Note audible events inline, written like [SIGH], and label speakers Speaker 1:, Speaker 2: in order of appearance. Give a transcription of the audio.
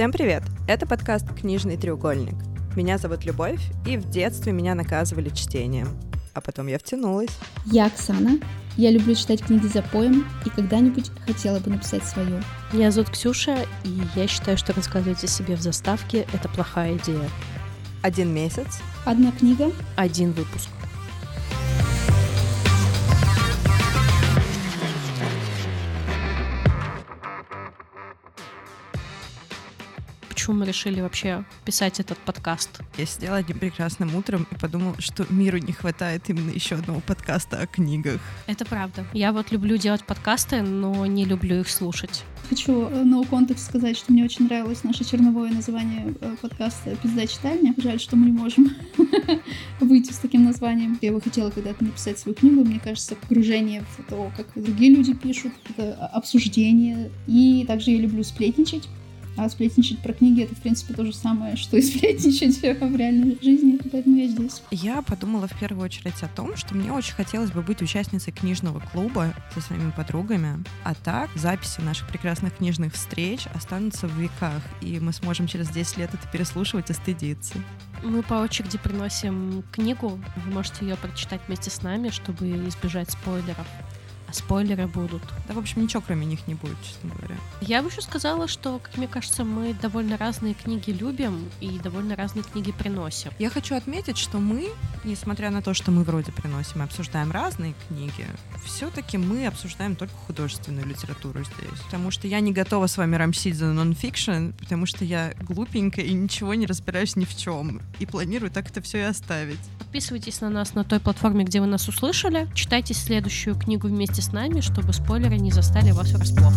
Speaker 1: Всем привет! Это подкаст «Книжный треугольник». Меня зовут Любовь, и в детстве меня наказывали чтением. А потом я втянулась.
Speaker 2: Я Оксана. Я люблю читать книги за поем и когда-нибудь хотела бы написать свою.
Speaker 3: Меня зовут Ксюша, и я считаю, что рассказывать о себе в заставке — это плохая идея.
Speaker 1: Один месяц.
Speaker 2: Одна книга.
Speaker 3: Один выпуск. Почему мы решили вообще писать этот подкаст?
Speaker 1: Я сидела одним прекрасным утром и подумала, что миру не хватает именно еще одного подкаста о книгах.
Speaker 3: Это правда. Я вот люблю делать подкасты, но не люблю их слушать.
Speaker 2: Хочу э, no context сказать, что мне очень нравилось наше черновое название э, подкаста «Пизда читальня». Жаль, что мы не можем [LAUGHS] выйти с таким названием. Я бы хотела когда-то написать свою книгу. Мне кажется, погружение в то, как другие люди пишут, это обсуждение. И также я люблю сплетничать. А сплетничать про книги это, в принципе, то же самое, что и сплетничать [LAUGHS] в реальной жизни, поэтому я здесь.
Speaker 1: Я подумала в первую очередь о том, что мне очень хотелось бы быть участницей книжного клуба со своими подругами, а так записи наших прекрасных книжных встреч останутся в веках, и мы сможем через 10 лет это переслушивать и стыдиться.
Speaker 3: Мы по очереди приносим книгу, вы можете ее прочитать вместе с нами, чтобы избежать спойлеров спойлеры будут.
Speaker 1: Да, в общем, ничего кроме них не будет, честно говоря.
Speaker 3: Я бы еще сказала, что, как мне кажется, мы довольно разные книги любим и довольно разные книги приносим.
Speaker 1: Я хочу отметить, что мы, несмотря на то, что мы вроде приносим и обсуждаем разные книги, все-таки мы обсуждаем только художественную литературу здесь. Потому что я не готова с вами рамсить за нонфикшн, потому что я глупенькая и ничего не разбираюсь ни в чем. И планирую так это все и оставить.
Speaker 3: Подписывайтесь на нас на той платформе, где вы нас услышали. Читайте следующую книгу вместе с нами, чтобы спойлеры не застали вас врасплох.